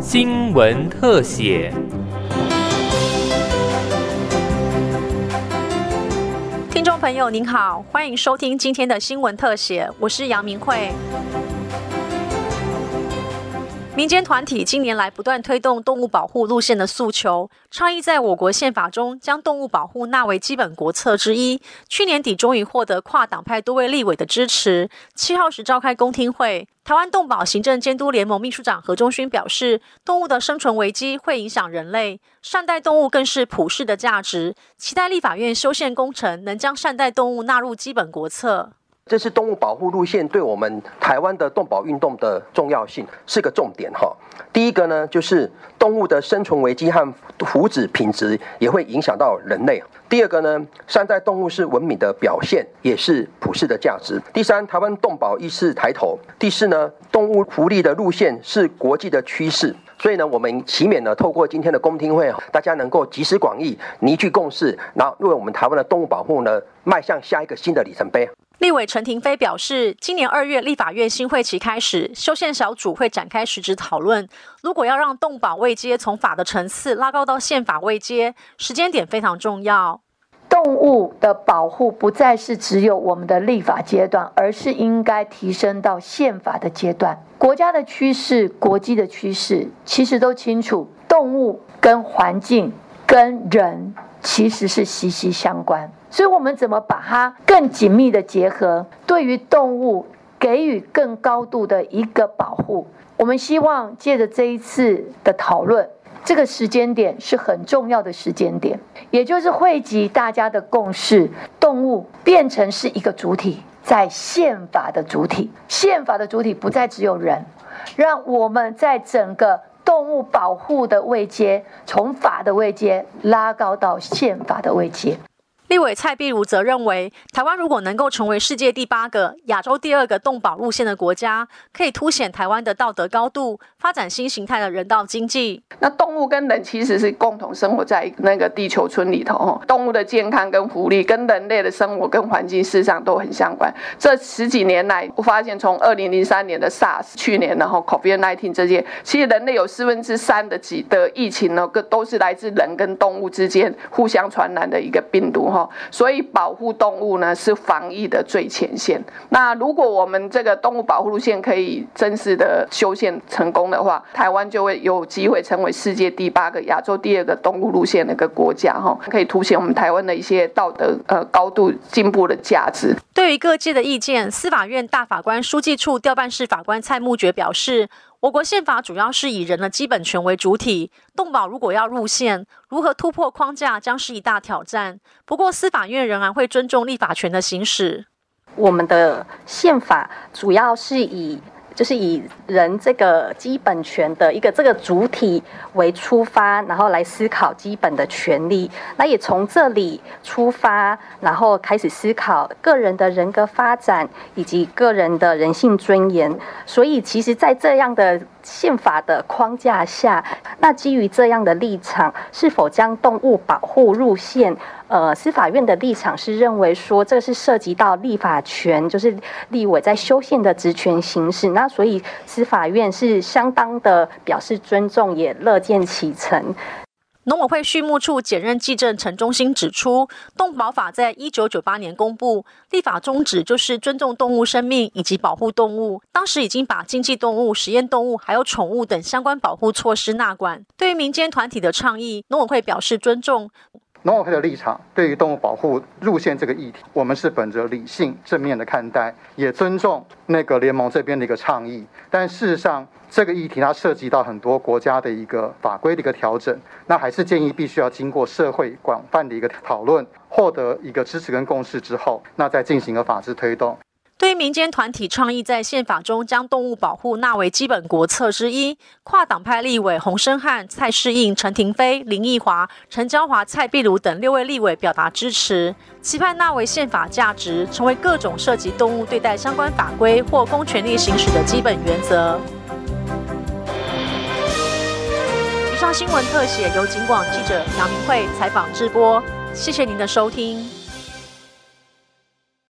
新闻特写。听众朋友您好，欢迎收听今天的新闻特写，我是杨明慧。民间团体近年来不断推动动物保护路线的诉求，倡议在我国宪法中将动物保护纳为基本国策之一。去年底终于获得跨党派多位立委的支持。七号时召开公听会，台湾动保行政监督联盟秘书长何中勋表示，动物的生存危机会影响人类，善待动物更是普世的价值。期待立法院修宪工程能将善待动物纳入基本国策。这是动物保护路线对我们台湾的动保运动的重要性是个重点哈。第一个呢，就是动物的生存危机和福祉品质也会影响到人类。第二个呢，善待动物是文明的表现，也是普世的价值。第三，台湾动保意识抬头。第四呢，动物福利的路线是国际的趋势。所以呢，我们祈勉呢，透过今天的公听会，大家能够集思广益，凝聚共识，然后为我们台湾的动物保护呢，迈向下一个新的里程碑。立委陈廷飞表示，今年二月立法院新会期开始，修宪小组会展开实质讨论。如果要让动保位阶从法的层次拉高到宪法位阶，时间点非常重要。动物的保护不再是只有我们的立法阶段，而是应该提升到宪法的阶段。国家的趋势、国际的趋势，其实都清楚，动物跟环境、跟人其实是息息相关。所以，我们怎么把它更紧密的结合？对于动物给予更高度的一个保护。我们希望借着这一次的讨论，这个时间点是很重要的时间点，也就是汇集大家的共识，动物变成是一个主体，在宪法的主体，宪法的主体不再只有人，让我们在整个动物保护的位阶，从法的位阶拉高到宪法的位阶。立委蔡碧如则认为，台湾如果能够成为世界第八个、亚洲第二个动保路线的国家，可以凸显台湾的道德高度，发展新形态的人道经济。那动物跟人其实是共同生活在那个地球村里头，动物的健康跟福利跟人类的生活跟环境事实上都很相关。这十几年来，我发现从二零零三年的 SARS，去年然后 COVID-19 这些，其实人类有四分之三的几的疫情呢，个都是来自人跟动物之间互相传染的一个病毒哈。所以保护动物呢是防疫的最前线。那如果我们这个动物保护路线可以真实的修宪成功的话，台湾就会有机会成为世界第八个、亚洲第二个动物路线的一个国家哈，可以凸显我们台湾的一些道德呃高度进步的价值。对于各界的意见，司法院大法官书记处调办室法官蔡木觉表示。我国宪法主要是以人的基本权为主体，动保如果要入宪，如何突破框架将是一大挑战。不过，司法院仍然会尊重立法权的行使。我们的宪法主要是以。就是以人这个基本权的一个这个主体为出发，然后来思考基本的权利。那也从这里出发，然后开始思考个人的人格发展以及个人的人性尊严。所以，其实，在这样的宪法的框架下，那基于这样的立场，是否将动物保护入宪？呃，司法院的立场是认为说，这是涉及到立法权，就是立委在修宪的职权行使，那所以司法院是相当的表示尊重，也乐见其成。农委会畜牧处检任技正陈忠兴指出，动保法在一九九八年公布，立法宗旨就是尊重动物生命以及保护动物。当时已经把经济动物、实验动物还有宠物等相关保护措施纳管。对于民间团体的倡议，农委会表示尊重。农委会的立场，对于动物保护入线这个议题，我们是本着理性正面的看待，也尊重那个联盟这边的一个倡议。但事实上，这个议题它涉及到很多国家的一个法规的一个调整，那还是建议必须要经过社会广泛的一个讨论，获得一个支持跟共识之后，那再进行一个法制推动。对民间团体倡议在宪法中将动物保护纳为基本国策之一，跨党派立委洪生汉、蔡世应、陈廷飞、林奕华、陈娇华、蔡碧如等六位立委表达支持，期盼纳为宪法价值，成为各种涉及动物对待相关法规或公权力行使的基本原则。以上新闻特写由警广记者杨明慧采访直播，谢谢您的收听。